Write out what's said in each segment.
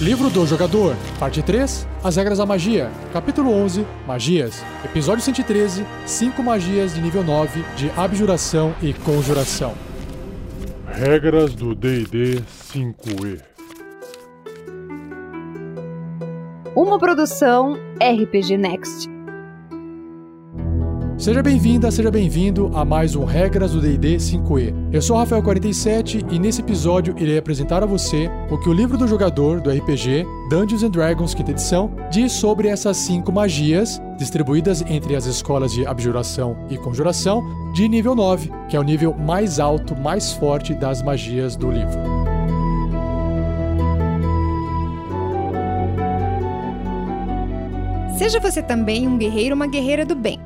Livro do Jogador, Parte 3, As Regras da Magia, Capítulo 11, Magias, Episódio 113, 5 magias de nível 9 de Abjuração e Conjuração. Regras do D&D 5e. Uma produção RPG Next. Seja bem-vinda, seja bem-vindo a mais um Regras do D&D 5e. Eu sou o Rafael47 e nesse episódio irei apresentar a você o que o livro do jogador do RPG Dungeons and Dragons quinta edição diz sobre essas cinco magias distribuídas entre as escolas de abjuração e conjuração de nível 9, que é o nível mais alto, mais forte das magias do livro. Seja você também um guerreiro ou uma guerreira do bem.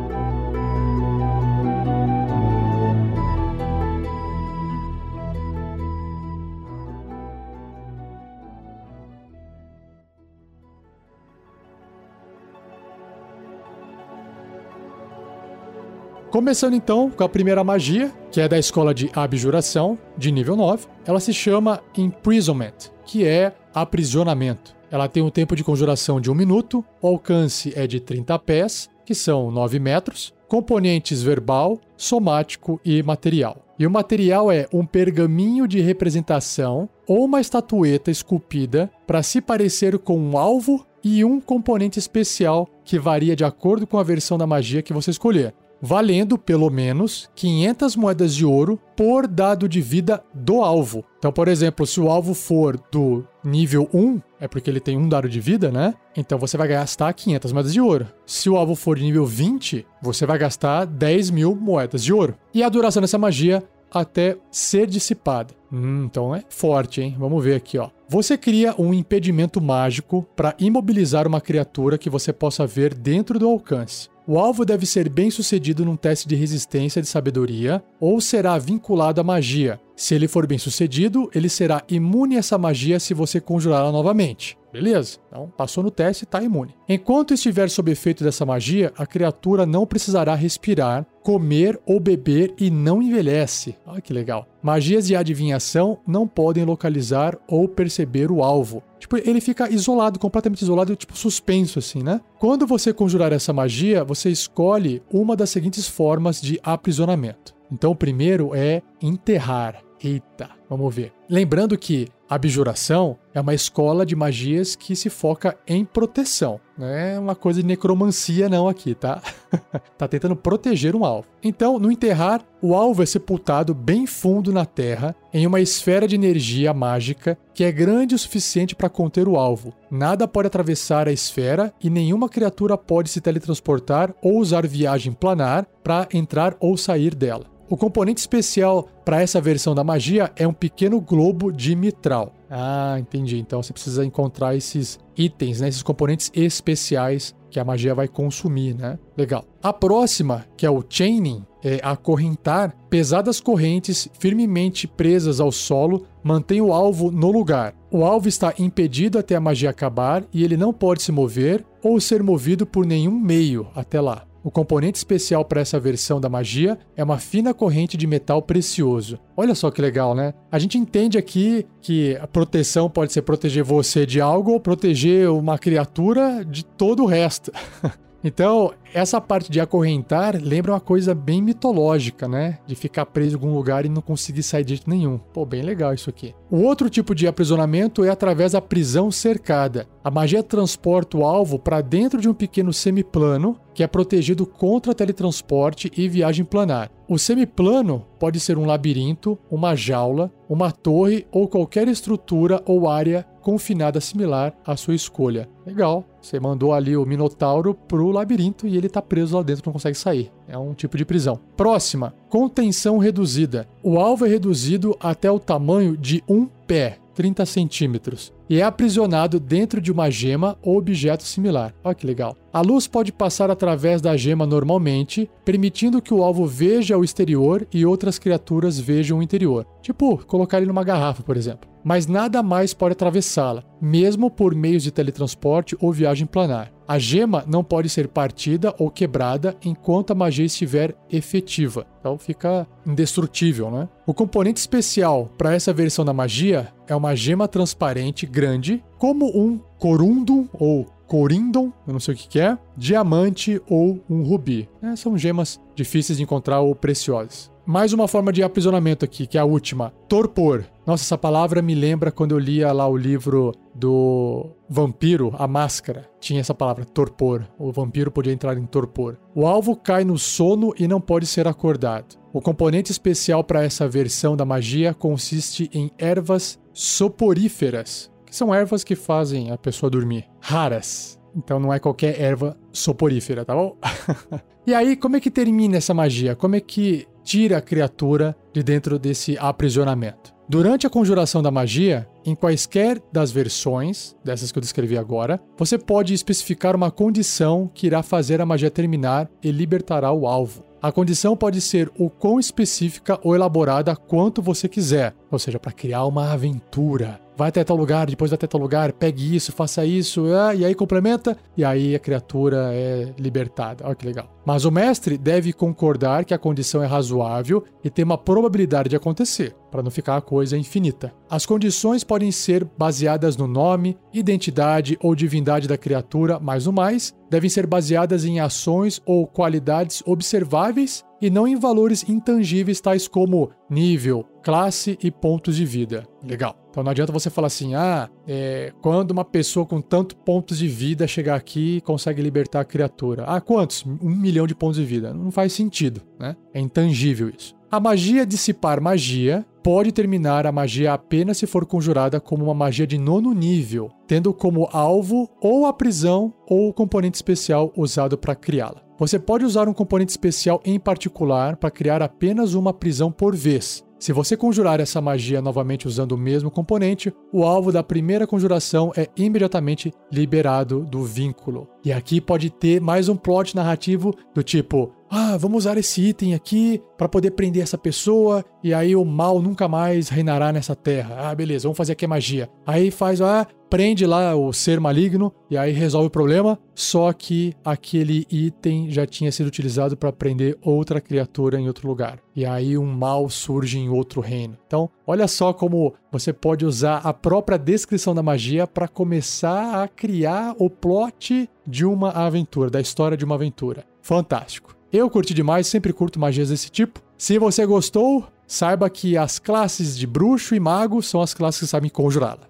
Começando então com a primeira magia, que é da escola de abjuração, de nível 9. Ela se chama Imprisonment, que é aprisionamento. Ela tem um tempo de conjuração de um minuto, o alcance é de 30 pés, que são 9 metros, componentes verbal, somático e material. E o material é um pergaminho de representação ou uma estatueta esculpida para se parecer com um alvo e um componente especial que varia de acordo com a versão da magia que você escolher valendo pelo menos 500 moedas de ouro por dado de vida do alvo. Então, por exemplo, se o alvo for do nível 1, é porque ele tem um dado de vida, né? Então você vai gastar 500 moedas de ouro. Se o alvo for de nível 20, você vai gastar 10 mil moedas de ouro. E a duração dessa magia até ser dissipada. Hum, então é forte, hein? Vamos ver aqui, ó. Você cria um impedimento mágico para imobilizar uma criatura que você possa ver dentro do alcance. O alvo deve ser bem sucedido num teste de resistência de sabedoria ou será vinculado à magia. Se ele for bem sucedido, ele será imune a essa magia se você conjurá-la novamente. Beleza? Então, passou no teste e está imune. Enquanto estiver sob efeito dessa magia, a criatura não precisará respirar, comer ou beber e não envelhece. Olha que legal. Magias de adivinhação não podem localizar ou perceber o alvo. Tipo, ele fica isolado, completamente isolado, tipo suspenso assim, né? Quando você conjurar essa magia, você escolhe uma das seguintes formas de aprisionamento. Então, o primeiro é enterrar. Eita, vamos ver. Lembrando que abjuração é uma escola de magias que se foca em proteção. Não é uma coisa de necromancia, não, aqui, tá? tá tentando proteger um alvo. Então, no enterrar, o alvo é sepultado bem fundo na terra, em uma esfera de energia mágica que é grande o suficiente para conter o alvo. Nada pode atravessar a esfera e nenhuma criatura pode se teletransportar ou usar viagem planar para entrar ou sair dela. O componente especial para essa versão da magia é um pequeno globo de mitral. Ah, entendi. Então você precisa encontrar esses itens, né? esses componentes especiais que a magia vai consumir, né? Legal. A próxima, que é o chaining, é acorrentar pesadas correntes firmemente presas ao solo, mantém o alvo no lugar. O alvo está impedido até a magia acabar e ele não pode se mover ou ser movido por nenhum meio até lá. O componente especial para essa versão da magia é uma fina corrente de metal precioso. Olha só que legal, né? A gente entende aqui que a proteção pode ser proteger você de algo ou proteger uma criatura de todo o resto. Então, essa parte de acorrentar lembra uma coisa bem mitológica, né? De ficar preso em algum lugar e não conseguir sair de jeito nenhum. Pô, bem legal isso aqui. O outro tipo de aprisionamento é através da prisão cercada. A magia transporta o alvo para dentro de um pequeno semiplano que é protegido contra teletransporte e viagem planar. O semiplano pode ser um labirinto, uma jaula, uma torre ou qualquer estrutura ou área confinada similar à sua escolha. Legal. Você mandou ali o Minotauro pro labirinto e ele tá preso lá dentro, não consegue sair. É um tipo de prisão. Próxima, contenção reduzida. O alvo é reduzido até o tamanho de um pé. 30 centímetros e é aprisionado dentro de uma gema ou objeto similar. Olha que legal. A luz pode passar através da gema normalmente, permitindo que o alvo veja o exterior e outras criaturas vejam o interior. Tipo, colocar ele numa garrafa, por exemplo. Mas nada mais pode atravessá-la, mesmo por meios de teletransporte ou viagem planar. A gema não pode ser partida ou quebrada enquanto a magia estiver efetiva. Então fica indestrutível, né? O componente especial para essa versão da magia é uma gema transparente grande, como um corundum ou corindon, eu não sei o que, que é, diamante ou um rubi. É, são gemas difíceis de encontrar ou preciosas. Mais uma forma de aprisionamento aqui, que é a última. Torpor. Nossa, essa palavra me lembra quando eu lia lá o livro do vampiro, A Máscara. Tinha essa palavra, torpor. O vampiro podia entrar em torpor. O alvo cai no sono e não pode ser acordado. O componente especial para essa versão da magia consiste em ervas soporíferas, que são ervas que fazem a pessoa dormir. Raras. Então não é qualquer erva soporífera, tá bom? e aí, como é que termina essa magia? Como é que tira a criatura de dentro desse aprisionamento. Durante a conjuração da magia, em quaisquer das versões, dessas que eu descrevi agora, você pode especificar uma condição que irá fazer a magia terminar e libertará o alvo. A condição pode ser o quão específica ou elaborada quanto você quiser, ou seja, para criar uma aventura vai até tal lugar, depois vai até tal lugar, pegue isso, faça isso, ah, e aí complementa, e aí a criatura é libertada. Olha que legal. Mas o mestre deve concordar que a condição é razoável e tem uma probabilidade de acontecer, para não ficar a coisa infinita. As condições podem ser baseadas no nome, identidade ou divindade da criatura, mas o mais devem ser baseadas em ações ou qualidades observáveis e não em valores intangíveis tais como nível, classe e pontos de vida. Legal. Então não adianta você falar assim, ah, é, quando uma pessoa com tantos pontos de vida chegar aqui consegue libertar a criatura. Ah, quantos? Um milhão de pontos de vida. Não faz sentido, né? É intangível isso. A magia dissipar magia pode terminar a magia apenas se for conjurada como uma magia de nono nível, tendo como alvo ou a prisão ou o componente especial usado para criá-la. Você pode usar um componente especial em particular para criar apenas uma prisão por vez. Se você conjurar essa magia novamente usando o mesmo componente, o alvo da primeira conjuração é imediatamente liberado do vínculo. E aqui pode ter mais um plot narrativo do tipo: ah, vamos usar esse item aqui para poder prender essa pessoa e aí o mal nunca mais reinará nessa terra. Ah, beleza, vamos fazer aqui a magia. Aí faz, ah, prende lá o ser maligno e aí resolve o problema, só que aquele item já tinha sido utilizado para prender outra criatura em outro lugar. E aí um mal surge em outro reino. Então, olha só como você pode usar a própria descrição da magia para começar a criar o plot de uma aventura, da história de uma aventura. Fantástico. Eu curti demais, sempre curto magias desse tipo. Se você gostou, saiba que as classes de bruxo e mago são as classes que sabem conjurá-la.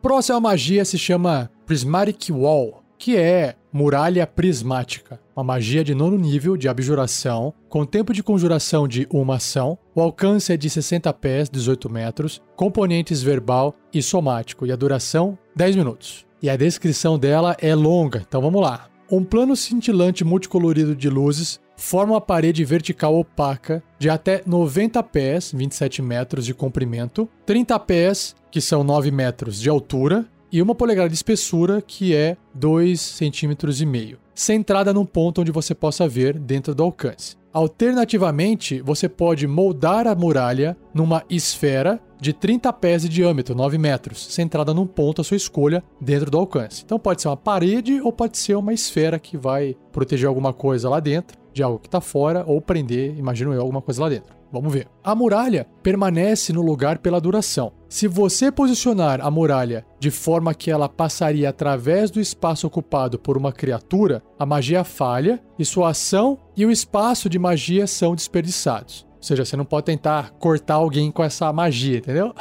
Próxima magia se chama Prismatic Wall, que é muralha prismática, uma magia de nono nível de abjuração, com tempo de conjuração de uma ação, o alcance é de 60 pés, 18 metros, componentes verbal e somático, e a duração 10 minutos. E a descrição dela é longa, então vamos lá. Um plano cintilante multicolorido de luzes forma uma parede vertical opaca de até 90 pés, 27 metros de comprimento, 30 pés, que são 9 metros de altura, e uma polegada de espessura, que é 2,5 centímetros e meio, centrada num ponto onde você possa ver dentro do alcance. Alternativamente, você pode moldar a muralha numa esfera de 30 pés de diâmetro, 9 metros, centrada num ponto à sua escolha dentro do alcance. Então pode ser uma parede ou pode ser uma esfera que vai proteger alguma coisa lá dentro de algo que está fora ou prender, imagino eu, alguma coisa lá dentro. Vamos ver. A muralha permanece no lugar pela duração. Se você posicionar a muralha de forma que ela passaria através do espaço ocupado por uma criatura, a magia falha e sua ação e o espaço de magia são desperdiçados. Ou seja, você não pode tentar cortar alguém com essa magia, entendeu?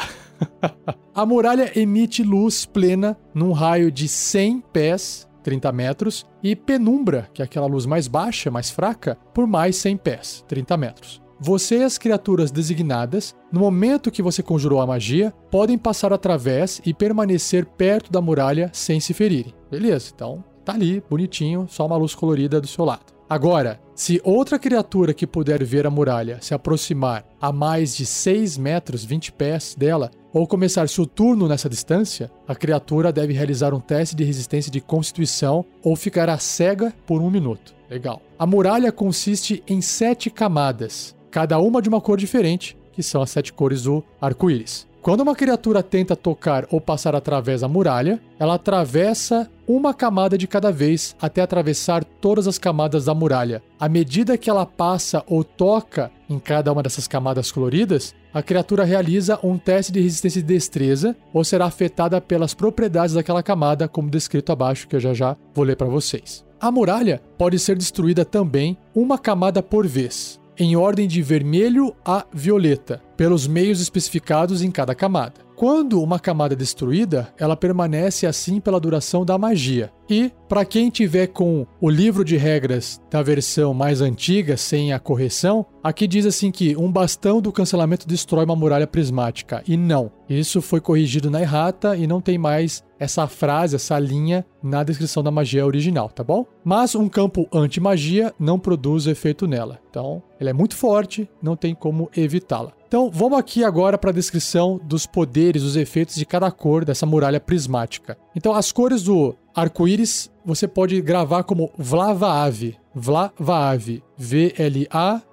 a muralha emite luz plena num raio de 100 pés 30 metros, e penumbra, que é aquela luz mais baixa, mais fraca, por mais 100 pés, 30 metros. Você e as criaturas designadas, no momento que você conjurou a magia, podem passar através e permanecer perto da muralha sem se ferirem. Beleza, então tá ali, bonitinho, só uma luz colorida do seu lado. Agora, se outra criatura que puder ver a muralha se aproximar a mais de 6 metros, 20 pés dela, ou começar seu turno nessa distância, a criatura deve realizar um teste de resistência de constituição ou ficará cega por um minuto. Legal. A muralha consiste em sete camadas, cada uma de uma cor diferente, que são as sete cores do arco-íris. Quando uma criatura tenta tocar ou passar através da muralha, ela atravessa uma camada de cada vez até atravessar todas as camadas da muralha. À medida que ela passa ou toca em cada uma dessas camadas coloridas, a criatura realiza um teste de resistência e destreza ou será afetada pelas propriedades daquela camada, como descrito abaixo, que eu já já vou ler para vocês. A muralha pode ser destruída também uma camada por vez, em ordem de vermelho a violeta, pelos meios especificados em cada camada. Quando uma camada é destruída, ela permanece assim pela duração da magia. E, para quem tiver com o livro de regras da versão mais antiga, sem a correção, aqui diz assim que um bastão do cancelamento destrói uma muralha prismática. E não, isso foi corrigido na errata e não tem mais essa frase, essa linha na descrição da magia original, tá bom? Mas um campo anti-magia não produz efeito nela. Então, ela é muito forte, não tem como evitá-la. Então, vamos aqui agora para a descrição dos poderes, os efeitos de cada cor dessa muralha prismática. Então, as cores do arco-íris você pode gravar como Vlavaave, Vlavaave, V-L-A-V-A-A-V.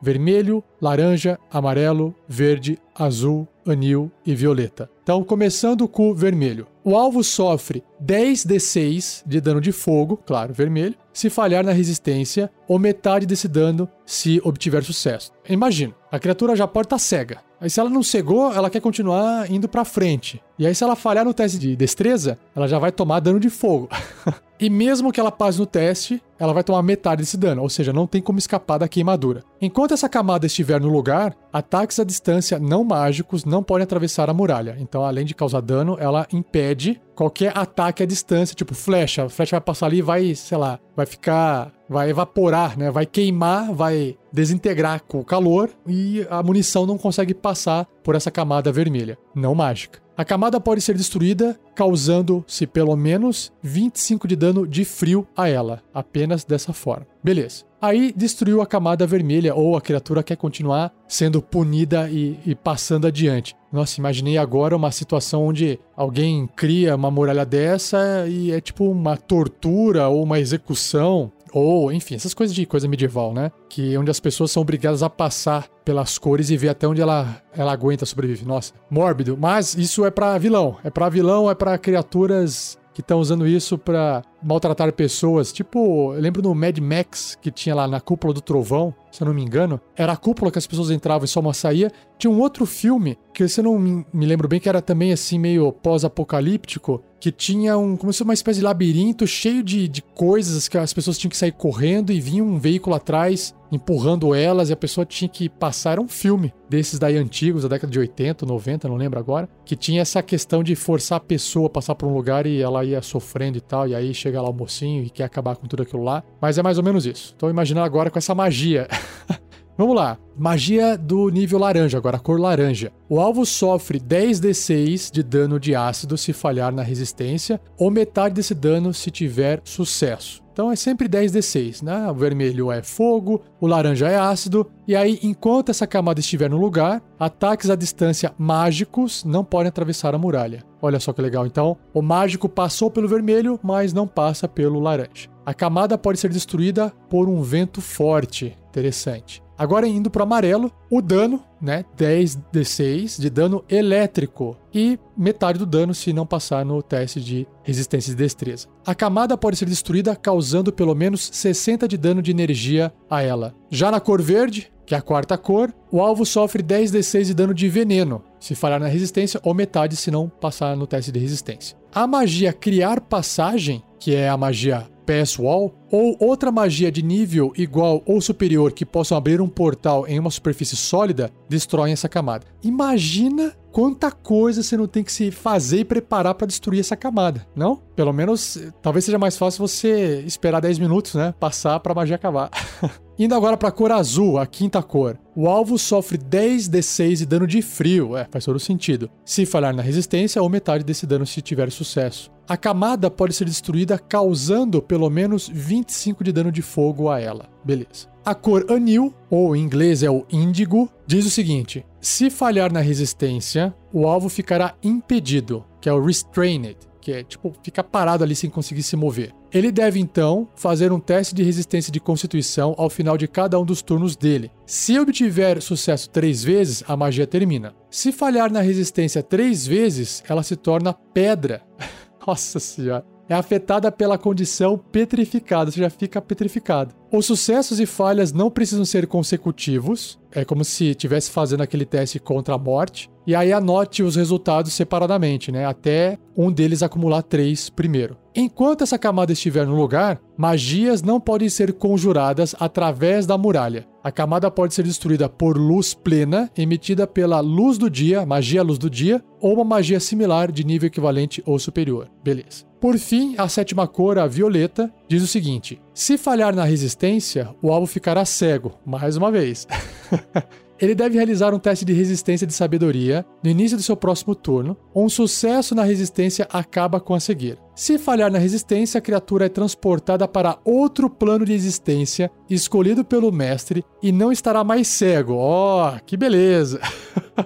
Vermelho, laranja, amarelo, verde, azul, anil e violeta. Então, começando com o vermelho. O alvo sofre 10d6 de dano de fogo, claro, vermelho, se falhar na resistência, ou metade desse dano se obtiver sucesso. Imagina, a criatura já pode estar cega. Aí se ela não cegou, ela quer continuar indo para frente. E aí se ela falhar no teste de destreza, ela já vai tomar dano de fogo. e mesmo que ela passe no teste, ela vai tomar metade desse dano, ou seja, não tem como escapar da queimadura. Enquanto essa camada estiver no lugar, ataques à distância não mágicos não podem atravessar a muralha. Então, além de causar dano, ela impede qualquer ataque à distância, tipo flecha. A flecha vai passar ali e vai, sei lá, vai ficar. Vai evaporar, né? Vai queimar, vai desintegrar com o calor e a munição não consegue passar por essa camada vermelha, não mágica. A camada pode ser destruída, causando-se pelo menos 25 de dano de frio a ela, apenas dessa forma. Beleza. Aí destruiu a camada vermelha, ou a criatura quer continuar sendo punida e, e, passando adiante. Nossa, imaginei agora uma situação onde alguém cria uma muralha dessa e é tipo uma tortura ou uma execução. Ou, enfim, essas coisas de coisa medieval, né? Que onde as pessoas são obrigadas a passar pelas cores e ver até onde ela, ela aguenta sobreviver. Nossa, mórbido. Mas isso é para vilão. É para vilão, é para criaturas que estão usando isso para maltratar pessoas. Tipo, eu lembro no Mad Max que tinha lá na cúpula do trovão, se eu não me engano. Era a cúpula que as pessoas entravam e só uma saía. Tinha um outro filme, que você não me lembro bem, que era também assim meio pós-apocalíptico, que tinha um, como se fosse uma espécie de labirinto cheio de, de coisas que as pessoas tinham que sair correndo e vinha um veículo atrás empurrando elas e a pessoa tinha que passar. Era um filme desses daí antigos, da década de 80, 90, não lembro agora, que tinha essa questão de forçar a pessoa a passar por um lugar e ela ia sofrendo e tal, e aí lá o mocinho e quer acabar com tudo aquilo lá. Mas é mais ou menos isso. Tô imaginando agora com essa magia. Vamos lá. Magia do nível laranja, agora cor laranja. O alvo sofre 10d6 de dano de ácido se falhar na resistência, ou metade desse dano se tiver sucesso. Então é sempre 10d6, né? O vermelho é fogo, o laranja é ácido, e aí, enquanto essa camada estiver no lugar, ataques à distância mágicos não podem atravessar a muralha. Olha só que legal. Então, o mágico passou pelo vermelho, mas não passa pelo laranja. A camada pode ser destruída por um vento forte. Interessante. Agora indo para o amarelo, o dano, né, 10d6 de dano elétrico e metade do dano se não passar no teste de resistência e destreza. A camada pode ser destruída causando pelo menos 60 de dano de energia a ela. Já na cor verde, que é a quarta cor, o alvo sofre 10d6 de dano de veneno, se falhar na resistência, ou metade se não passar no teste de resistência. A magia Criar Passagem, que é a magia Pass Wall, ou outra magia de nível igual ou superior que possam abrir um portal em uma superfície sólida, destroem essa camada. Imagina quanta coisa você não tem que se fazer e preparar para destruir essa camada, não? Pelo menos, talvez seja mais fácil você esperar 10 minutos, né? Passar para magia acabar. Indo agora para a cor azul, a quinta cor. O alvo sofre 10d6 de dano de frio, é, faz todo sentido. Se falhar na resistência, ou metade desse dano se tiver sucesso. A camada pode ser destruída causando pelo menos 25 de dano de fogo a ela. Beleza. A cor anil, ou em inglês é o índigo, diz o seguinte: se falhar na resistência, o alvo ficará impedido, que é o restrained que é tipo ficar parado ali sem conseguir se mover. Ele deve então fazer um teste de resistência de constituição ao final de cada um dos turnos dele. Se obtiver sucesso três vezes, a magia termina. Se falhar na resistência três vezes, ela se torna pedra. Nossa senhora é afetada pela condição petrificada, você já fica petrificado. Os sucessos e falhas não precisam ser consecutivos, é como se estivesse fazendo aquele teste contra a morte, e aí anote os resultados separadamente, né? Até um deles acumular três primeiro. Enquanto essa camada estiver no lugar, magias não podem ser conjuradas através da muralha. A camada pode ser destruída por luz plena, emitida pela luz do dia, magia luz do dia, ou uma magia similar de nível equivalente ou superior. Beleza. Por fim, a sétima cor, a violeta, diz o seguinte: se falhar na resistência, o alvo ficará cego, mais uma vez. Ele deve realizar um teste de resistência de sabedoria no início do seu próximo turno. Um sucesso na resistência acaba com a cegueira. Se falhar na resistência, a criatura é transportada para outro plano de existência escolhido pelo mestre e não estará mais cego. Oh, que beleza!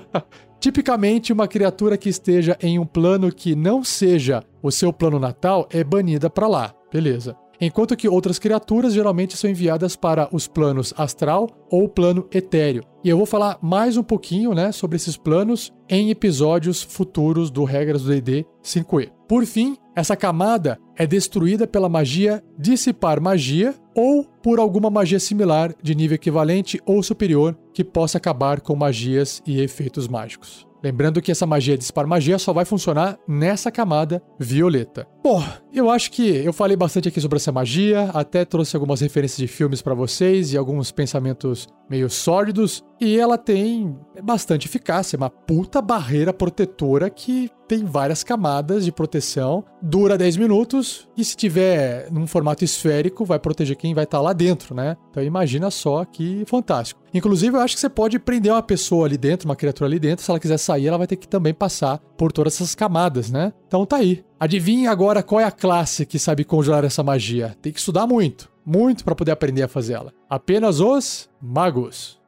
Tipicamente, uma criatura que esteja em um plano que não seja o seu plano natal é banida para lá. Beleza enquanto que outras criaturas geralmente são enviadas para os planos astral ou plano etéreo. E eu vou falar mais um pouquinho, né, sobre esses planos em episódios futuros do Regras do D&D 5e. Por fim, essa camada é destruída pela magia Dissipar Magia ou por alguma magia similar de nível equivalente ou superior que possa acabar com magias e efeitos mágicos. Lembrando que essa magia de dispar magia só vai funcionar nessa camada violeta. Bom, eu acho que eu falei bastante aqui sobre essa magia, até trouxe algumas referências de filmes para vocês e alguns pensamentos meio sórdidos, e ela tem bastante eficácia, uma puta barreira protetora que tem várias camadas de proteção, dura 10 minutos e se tiver num formato esférico vai proteger quem vai estar tá lá dentro, né? Então imagina só que fantástico. Inclusive eu acho que você pode prender uma pessoa ali dentro, uma criatura ali dentro, se ela quiser sair, ela vai ter que também passar por todas essas camadas, né? Então tá aí. Adivinhe agora qual é a classe que sabe conjurar essa magia. Tem que estudar muito, muito para poder aprender a fazê-la. Apenas os magos.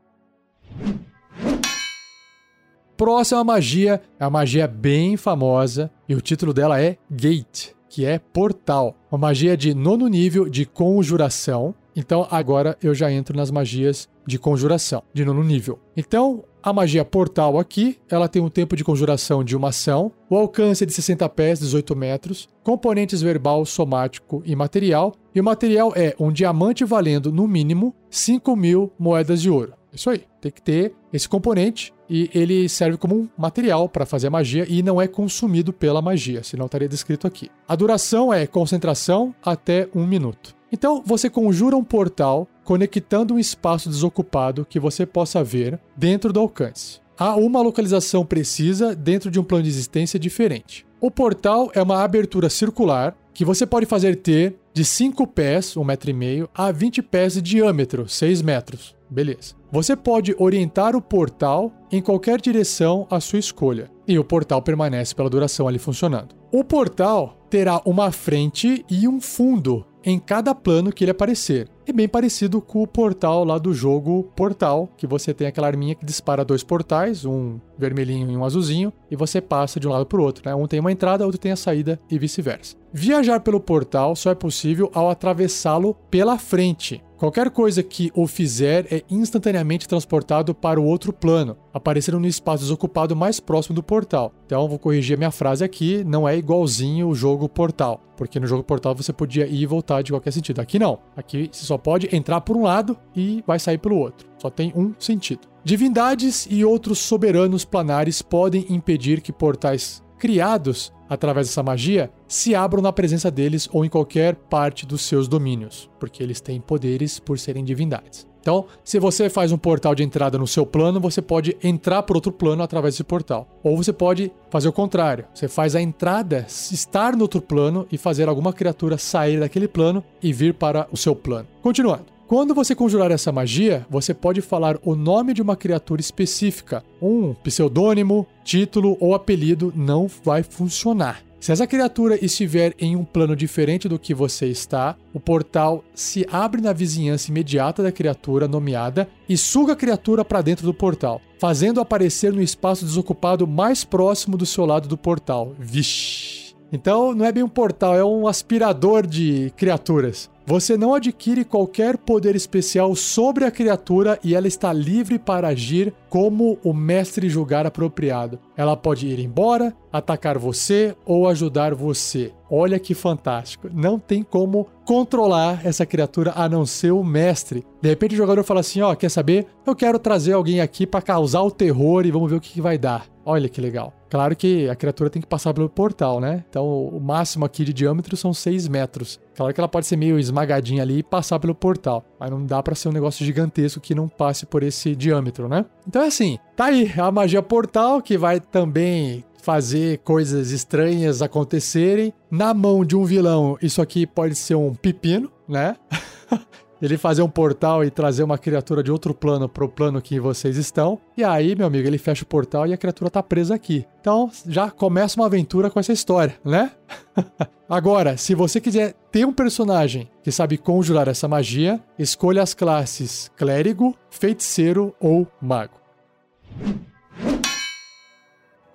Próxima magia é uma magia bem famosa e o título dela é Gate, que é portal. Uma magia de nono nível de conjuração. Então agora eu já entro nas magias de conjuração, de nono nível. Então, a magia portal aqui, ela tem um tempo de conjuração de uma ação, o alcance é de 60 pés, 18 metros, componentes verbal, somático e material, e o material é um diamante valendo, no mínimo, 5 mil moedas de ouro. Isso aí, tem que ter esse componente e ele serve como um material para fazer a magia e não é consumido pela magia, senão estaria descrito aqui. A duração é concentração até um minuto. Então você conjura um portal conectando um espaço desocupado que você possa ver dentro do alcance. Há uma localização precisa dentro de um plano de existência diferente. O portal é uma abertura circular que você pode fazer ter de 5 pés, 1,5 um a 20 pés de diâmetro, 6 metros. Beleza. Você pode orientar o portal em qualquer direção à sua escolha, e o portal permanece pela duração ali funcionando. O portal terá uma frente e um fundo em cada plano que ele aparecer. É bem parecido com o portal lá do jogo Portal, que você tem aquela arminha que dispara dois portais, um vermelhinho e um azulzinho, e você passa de um lado para o outro. Né? Um tem uma entrada, outro tem a saída e vice-versa. Viajar pelo portal só é possível ao atravessá-lo pela frente. Qualquer coisa que o fizer é instantaneamente transportado para o outro plano, aparecendo no espaço desocupado mais próximo do portal. Então vou corrigir minha frase aqui, não é igualzinho o jogo Portal, porque no jogo Portal você podia ir e voltar de qualquer sentido. Aqui não. Aqui você só pode entrar por um lado e vai sair pelo outro. Só tem um sentido. Divindades e outros soberanos planares podem impedir que portais criados através dessa magia, se abram na presença deles ou em qualquer parte dos seus domínios, porque eles têm poderes por serem divindades. Então, se você faz um portal de entrada no seu plano, você pode entrar por outro plano através desse portal. Ou você pode fazer o contrário. Você faz a entrada estar no outro plano e fazer alguma criatura sair daquele plano e vir para o seu plano. Continuando. Quando você conjurar essa magia, você pode falar o nome de uma criatura específica. Um pseudônimo, título ou apelido não vai funcionar. Se essa criatura estiver em um plano diferente do que você está, o portal se abre na vizinhança imediata da criatura nomeada e suga a criatura para dentro do portal, fazendo aparecer no espaço desocupado mais próximo do seu lado do portal. Vixe! Então não é bem um portal, é um aspirador de criaturas. Você não adquire qualquer poder especial sobre a criatura e ela está livre para agir como o mestre julgar apropriado. Ela pode ir embora, atacar você ou ajudar você. Olha que fantástico. Não tem como controlar essa criatura a não ser o mestre. De repente o jogador fala assim: Ó, oh, quer saber? Eu quero trazer alguém aqui para causar o terror e vamos ver o que, que vai dar. Olha que legal. Claro que a criatura tem que passar pelo portal, né? Então o máximo aqui de diâmetro são 6 metros. Claro que ela pode ser meio esmagadinha ali e passar pelo portal. Mas não dá para ser um negócio gigantesco que não passe por esse diâmetro, né? Então é assim, tá aí a magia portal que vai também fazer coisas estranhas acontecerem. Na mão de um vilão, isso aqui pode ser um pepino, né? ele fazer um portal e trazer uma criatura de outro plano pro plano que vocês estão. E aí, meu amigo, ele fecha o portal e a criatura tá presa aqui. Então, já começa uma aventura com essa história, né? Agora, se você quiser ter um personagem que sabe conjurar essa magia, escolha as classes Clérigo, Feiticeiro ou Mago.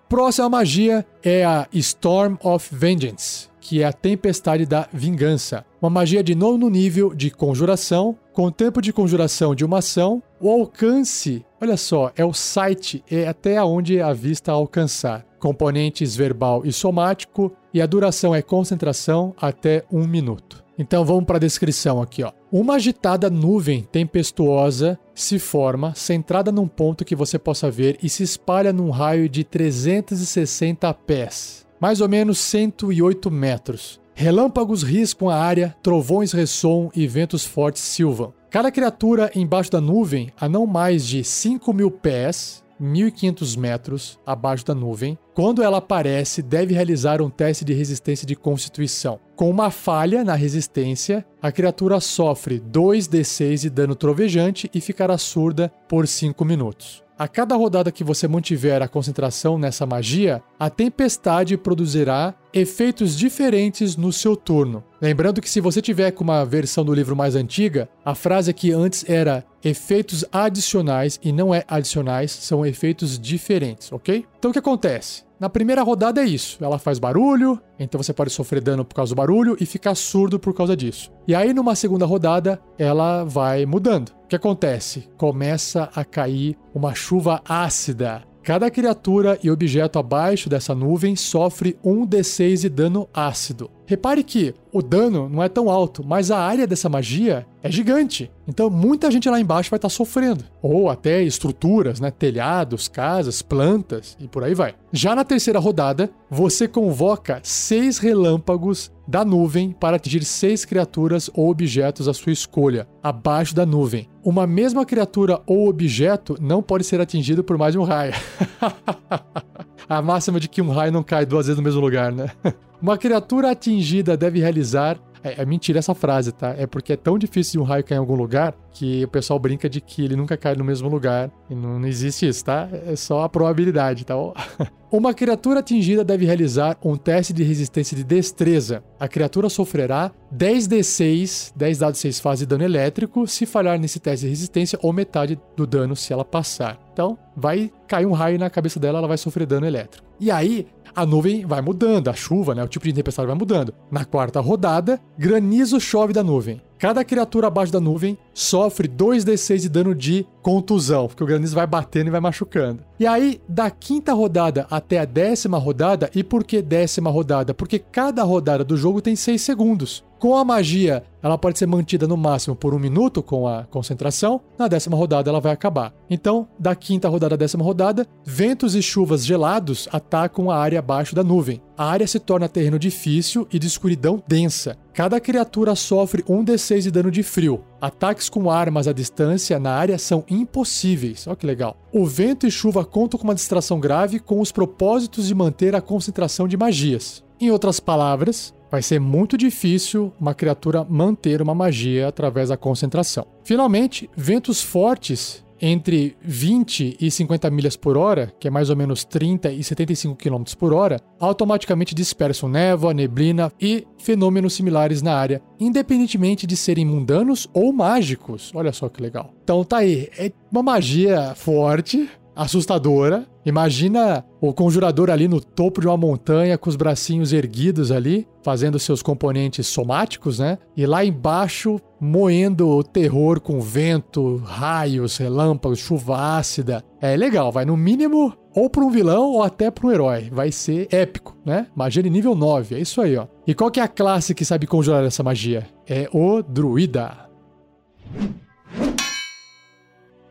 Próxima magia é a Storm of Vengeance que é a Tempestade da Vingança. Uma magia de nono nível de conjuração, com tempo de conjuração de uma ação, o alcance, olha só, é o site, é até onde a vista alcançar. Componentes verbal e somático, e a duração é concentração até um minuto. Então vamos para a descrição aqui. Ó. Uma agitada nuvem tempestuosa se forma, centrada num ponto que você possa ver e se espalha num raio de 360 pés mais ou menos 108 metros. Relâmpagos riscam a área, trovões ressoam e ventos fortes silvam. Cada criatura embaixo da nuvem, a não mais de 5 mil pés, 1.500 metros abaixo da nuvem, quando ela aparece, deve realizar um teste de resistência de constituição. Com uma falha na resistência, a criatura sofre 2d6 de dano trovejante e ficará surda por 5 minutos. A cada rodada que você mantiver a concentração nessa magia, a tempestade produzirá efeitos diferentes no seu turno. Lembrando que se você tiver com uma versão do livro mais antiga, a frase aqui antes era efeitos adicionais e não é adicionais, são efeitos diferentes, ok? Então o que acontece? Na primeira rodada é isso, ela faz barulho, então você pode sofrer dano por causa do barulho e ficar surdo por causa disso. E aí numa segunda rodada ela vai mudando. O que acontece? Começa a cair uma chuva ácida Cada criatura e objeto abaixo dessa nuvem sofre 1d6 de dano ácido. Repare que o dano não é tão alto, mas a área dessa magia é gigante. Então muita gente lá embaixo vai estar tá sofrendo. Ou até estruturas, né? telhados, casas, plantas e por aí vai. Já na terceira rodada, você convoca seis relâmpagos da nuvem para atingir seis criaturas ou objetos à sua escolha, abaixo da nuvem. Uma mesma criatura ou objeto não pode ser atingido por mais de um raio. a máxima de que um raio não cai duas vezes no mesmo lugar, né? Uma criatura atingida deve realizar. É, é, mentira essa frase, tá? É porque é tão difícil de um raio cair em algum lugar que o pessoal brinca de que ele nunca cai no mesmo lugar. E não, não existe isso, tá? É só a probabilidade, tá? Uma criatura atingida deve realizar um teste de resistência de destreza. A criatura sofrerá 10d6, 10 dados 6 fases de dano elétrico, se falhar nesse teste de resistência, ou metade do dano se ela passar. Então, vai cair um raio na cabeça dela, ela vai sofrer dano elétrico. E aí, a nuvem vai mudando, a chuva, né, o tipo de tempestade vai mudando. Na quarta rodada, granizo chove da nuvem. Cada criatura abaixo da nuvem sofre 2d6 de dano de contusão, porque o granizo vai batendo e vai machucando. E aí, da quinta rodada até a décima rodada, e por que décima rodada? Porque cada rodada do jogo tem 6 segundos. Com a magia, ela pode ser mantida no máximo por um minuto com a concentração. Na décima rodada, ela vai acabar. Então, da quinta rodada à décima rodada, ventos e chuvas gelados atacam a área abaixo da nuvem. A área se torna terreno difícil e de escuridão densa. Cada criatura sofre um D6 de dano de frio. Ataques com armas à distância na área são impossíveis. Olha que legal. O vento e chuva contam com uma distração grave com os propósitos de manter a concentração de magias. Em outras palavras, vai ser muito difícil uma criatura manter uma magia através da concentração. Finalmente, ventos fortes entre 20 e 50 milhas por hora, que é mais ou menos 30 e 75 km por hora, automaticamente dispersam névoa, neblina e fenômenos similares na área, independentemente de serem mundanos ou mágicos. Olha só que legal. Então tá aí, é uma magia forte, assustadora. Imagina o conjurador ali no topo de uma montanha com os bracinhos erguidos ali, fazendo seus componentes somáticos, né? E lá embaixo moendo o terror com vento, raios, relâmpagos, chuva ácida. É legal, vai no mínimo ou para um vilão ou até para um herói. Vai ser épico, né? De nível 9, é isso aí, ó. E qual que é a classe que sabe conjurar essa magia? É o druida.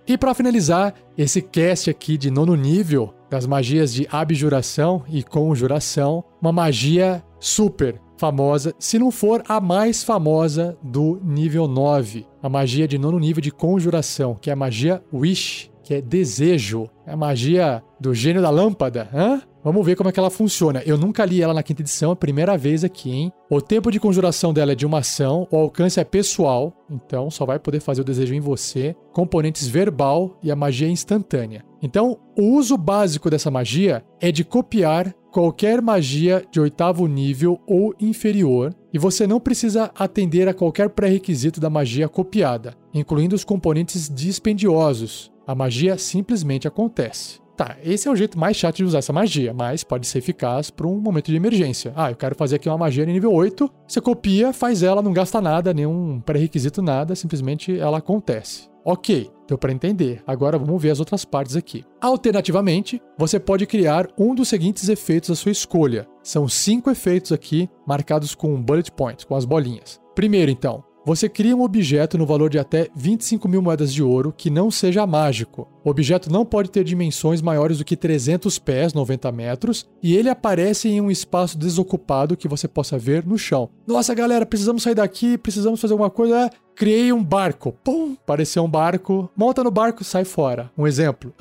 E para finalizar esse cast aqui de nono nível das magias de abjuração e conjuração, uma magia super famosa, se não for a mais famosa do nível 9, a magia de nono nível de conjuração, que é a magia Wish, que é desejo, é a magia do gênio da lâmpada, hã? Vamos ver como é que ela funciona. Eu nunca li ela na quinta edição, é a primeira vez aqui, hein? O tempo de conjuração dela é de uma ação, o alcance é pessoal, então só vai poder fazer o desejo em você. Componentes verbal e a magia é instantânea. Então, o uso básico dessa magia é de copiar qualquer magia de oitavo nível ou inferior, e você não precisa atender a qualquer pré-requisito da magia copiada, incluindo os componentes dispendiosos. A magia simplesmente acontece. Tá, esse é o jeito mais chato de usar essa magia, mas pode ser eficaz para um momento de emergência. Ah, eu quero fazer aqui uma magia de nível 8, você copia, faz ela, não gasta nada, nenhum pré-requisito, nada, simplesmente ela acontece. Ok, deu para entender. Agora vamos ver as outras partes aqui. Alternativamente, você pode criar um dos seguintes efeitos à sua escolha. São cinco efeitos aqui marcados com bullet point, com as bolinhas. Primeiro, então, você cria um objeto no valor de até 25 mil moedas de ouro que não seja mágico. O objeto não pode ter dimensões maiores do que 300 pés, 90 metros, e ele aparece em um espaço desocupado que você possa ver no chão. Nossa, galera, precisamos sair daqui, precisamos fazer alguma coisa. Criei um barco. Pum! Apareceu um barco. Monta no barco, sai fora. Um exemplo.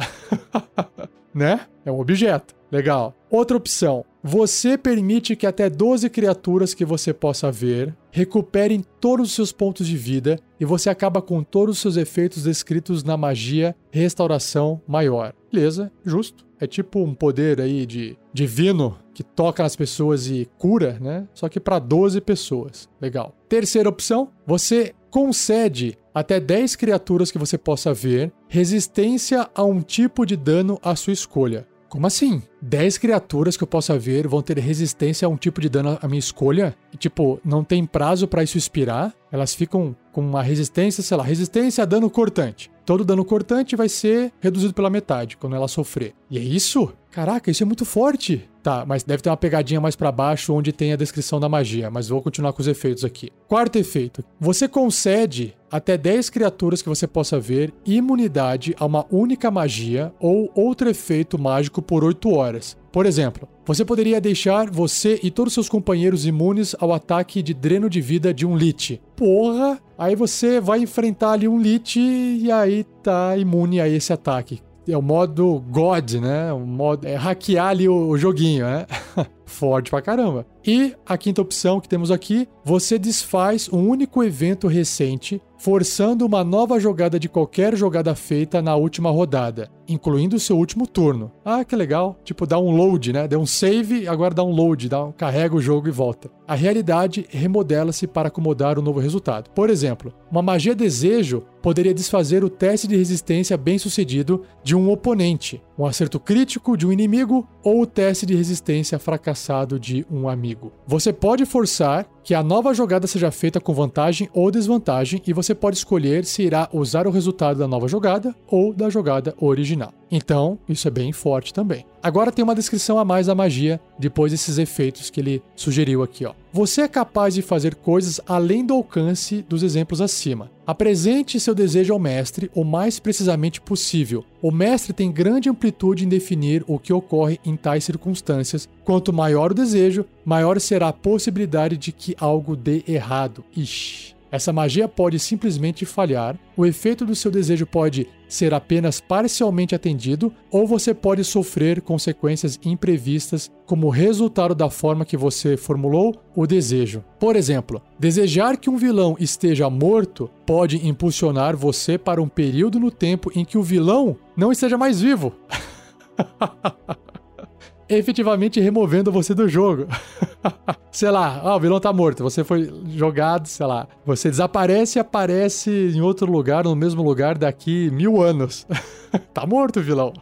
né? É um objeto. Legal. Outra opção. Você permite que até 12 criaturas que você possa ver recuperem todos os seus pontos de vida e você acaba com todos os seus efeitos descritos na magia Restauração Maior. Beleza, justo. É tipo um poder aí de divino que toca nas pessoas e cura, né? Só que para 12 pessoas. Legal. Terceira opção, você concede até 10 criaturas que você possa ver resistência a um tipo de dano à sua escolha. Como assim? 10 criaturas que eu possa ver vão ter resistência a um tipo de dano à minha escolha? E, tipo, não tem prazo para isso expirar? Elas ficam com uma resistência, sei lá, resistência a dano cortante. Todo dano cortante vai ser reduzido pela metade quando ela sofrer. E é isso? Caraca, isso é muito forte. Tá, mas deve ter uma pegadinha mais para baixo onde tem a descrição da magia, mas vou continuar com os efeitos aqui. Quarto efeito. Você concede até 10 criaturas que você possa ver imunidade a uma única magia ou outro efeito mágico por 8 horas. Por exemplo, você poderia deixar você e todos seus companheiros imunes ao ataque de dreno de vida de um Lich. Porra! Aí você vai enfrentar ali um Lich e aí tá imune a esse ataque é o modo God, né? O modo é hackear ali o, o joguinho, né? Forte pra caramba. E a quinta opção que temos aqui, você desfaz um único evento recente, forçando uma nova jogada de qualquer jogada feita na última rodada, incluindo o seu último turno. Ah, que legal. Tipo, dá um load, né? Deu um save, agora dá um load, dá um, carrega o jogo e volta. A realidade remodela-se para acomodar o novo resultado. Por exemplo, uma magia desejo poderia desfazer o teste de resistência bem sucedido de um oponente, um acerto crítico de um inimigo ou o teste de resistência fracassado de um amigo. Você pode forçar que a nova jogada seja feita com vantagem ou desvantagem e você pode escolher se irá usar o resultado da nova jogada ou da jogada original. Então, isso é bem forte também. Agora tem uma descrição a mais da magia, depois desses efeitos que ele sugeriu aqui, ó. Você é capaz de fazer coisas além do alcance dos exemplos acima. Apresente seu desejo ao mestre o mais precisamente possível. O mestre tem grande amplitude em definir o que ocorre em tais circunstâncias. Quanto maior o desejo, maior será a possibilidade de que algo dê errado. Ixi. Essa magia pode simplesmente falhar, o efeito do seu desejo pode ser apenas parcialmente atendido, ou você pode sofrer consequências imprevistas como resultado da forma que você formulou o desejo. Por exemplo, desejar que um vilão esteja morto pode impulsionar você para um período no tempo em que o vilão não esteja mais vivo. efetivamente removendo você do jogo. sei lá, ah, o vilão tá morto, você foi jogado, sei lá. Você desaparece e aparece em outro lugar, no mesmo lugar, daqui mil anos. tá morto, vilão.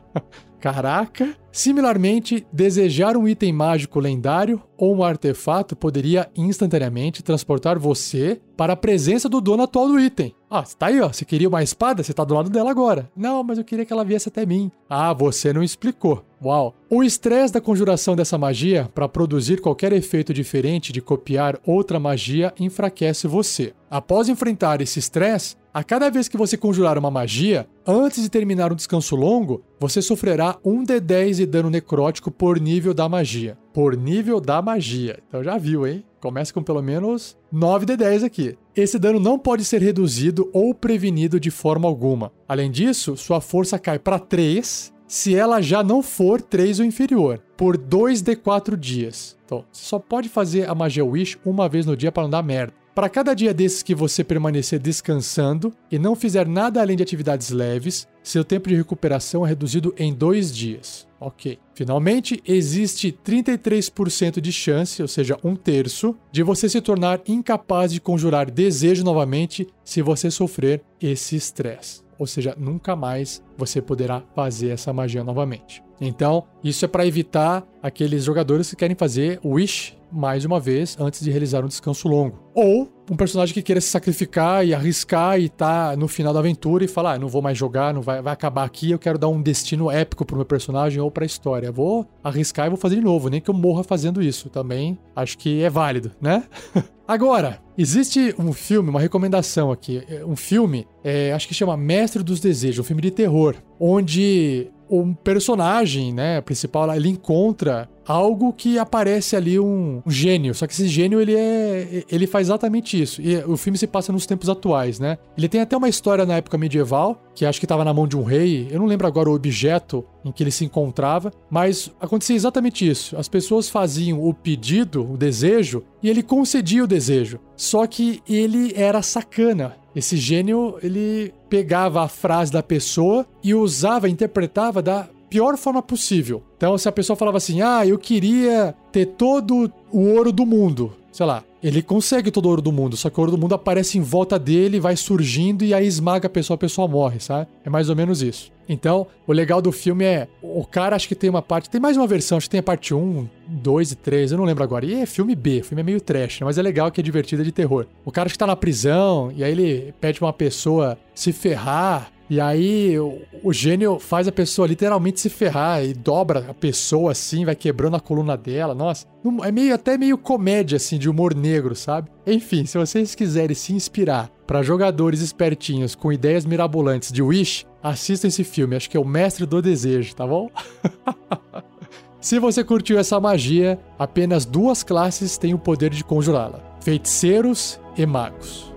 Caraca! Similarmente, desejar um item mágico lendário ou um artefato poderia instantaneamente transportar você para a presença do dono atual do item. Ah, você tá aí, ó. Você queria uma espada? Você tá do lado dela agora. Não, mas eu queria que ela viesse até mim. Ah, você não explicou. Uau! O estresse da conjuração dessa magia para produzir qualquer efeito diferente de copiar outra magia enfraquece você. Após enfrentar esse estresse, a cada vez que você conjurar uma magia, antes de terminar um descanso longo, você sofrerá 1d10 de dano necrótico por nível da magia. Por nível da magia. Então já viu, hein? Começa com pelo menos 9d10 aqui. Esse dano não pode ser reduzido ou prevenido de forma alguma. Além disso, sua força cai para 3 se ela já não for 3 ou inferior, por 2d4 dias. Então, você só pode fazer a magia Wish uma vez no dia para não dar merda. Para cada dia desses que você permanecer descansando e não fizer nada além de atividades leves, seu tempo de recuperação é reduzido em dois dias. Ok. Finalmente, existe 33% de chance, ou seja, um terço, de você se tornar incapaz de conjurar desejo novamente se você sofrer esse estresse. Ou seja, nunca mais você poderá fazer essa magia novamente. Então, isso é para evitar aqueles jogadores que querem fazer Wish mais uma vez antes de realizar um descanso longo. Ou um personagem que queira se sacrificar e arriscar e tá no final da aventura e falar, ah, não vou mais jogar, não vai, vai acabar aqui, eu quero dar um destino épico pro meu personagem ou pra história. Vou arriscar e vou fazer de novo, nem que eu morra fazendo isso. Também acho que é válido, né? Agora, existe um filme, uma recomendação aqui. É, um filme, é, acho que chama Mestre dos Desejos, um filme de terror, onde um personagem, né, principal, ele encontra algo que aparece ali um, um, gênio. Só que esse gênio ele é, ele faz exatamente isso. E o filme se passa nos tempos atuais, né? Ele tem até uma história na época medieval que acho que estava na mão de um rei. Eu não lembro agora o objeto em que ele se encontrava, mas acontecia exatamente isso. As pessoas faziam o pedido, o desejo, e ele concedia o desejo. Só que ele era sacana. Esse gênio, ele pegava a frase da pessoa e usava, interpretava da pior forma possível. Então, se a pessoa falava assim: "Ah, eu queria ter todo o ouro do mundo", sei lá, ele consegue todo o ouro do mundo, só que o ouro do mundo aparece em volta dele, vai surgindo e aí esmaga a pessoa, a pessoa morre, sabe? É mais ou menos isso. Então, o legal do filme é. O cara acho que tem uma parte. Tem mais uma versão, acho que tem a parte 1, 2 e 3, eu não lembro agora. E é filme B, filme é meio trash, né? mas é legal que é divertido é de terror. O cara acho que tá na prisão, e aí ele pede pra uma pessoa se ferrar. E aí o, gênio faz a pessoa literalmente se ferrar e dobra a pessoa assim, vai quebrando a coluna dela. Nossa, é meio até meio comédia assim de humor negro, sabe? Enfim, se vocês quiserem se inspirar para jogadores espertinhos com ideias mirabolantes de Wish, assista esse filme, acho que é o Mestre do Desejo, tá bom? se você curtiu essa magia, apenas duas classes têm o poder de conjurá-la: feiticeiros e magos.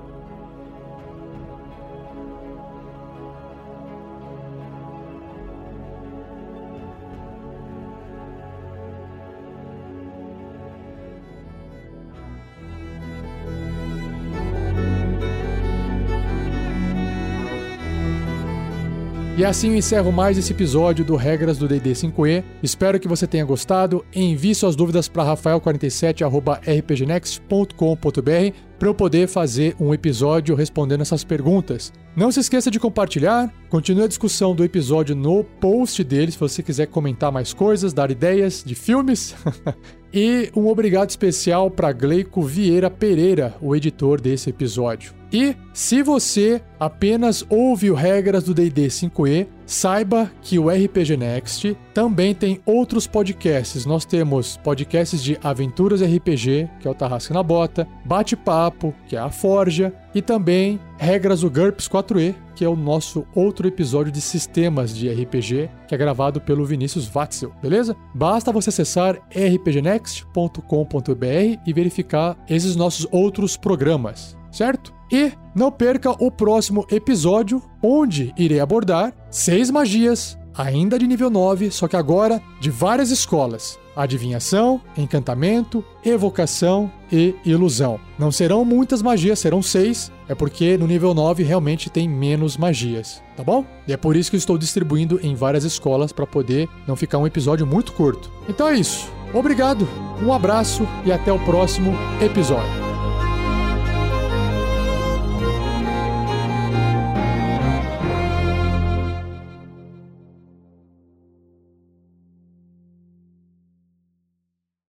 E assim eu encerro mais esse episódio do Regras do D&D 5e. Espero que você tenha gostado. Envie suas dúvidas para rafael47@rpgnext.com.br para eu poder fazer um episódio respondendo essas perguntas. Não se esqueça de compartilhar, continue a discussão do episódio no post dele, se você quiser comentar mais coisas, dar ideias de filmes. e um obrigado especial para Gleico Vieira Pereira, o editor desse episódio. E se você apenas ouve o regras do D&D 5e, saiba que o RPG Next também tem outros podcasts. Nós temos podcasts de aventuras RPG, que é o Tarrasque na Bota, Bate-Papo, que é a Forja, e também Regras do GURPS 4e, que é o nosso outro episódio de sistemas de RPG, que é gravado pelo Vinícius Watzel, beleza? Basta você acessar rpgnext.com.br e verificar esses nossos outros programas, certo? E não perca o próximo episódio, onde irei abordar seis magias, ainda de nível 9, só que agora de várias escolas: adivinhação, encantamento, evocação e ilusão. Não serão muitas magias, serão seis, é porque no nível 9 realmente tem menos magias, tá bom? E é por isso que estou distribuindo em várias escolas para poder não ficar um episódio muito curto. Então é isso. Obrigado, um abraço e até o próximo episódio.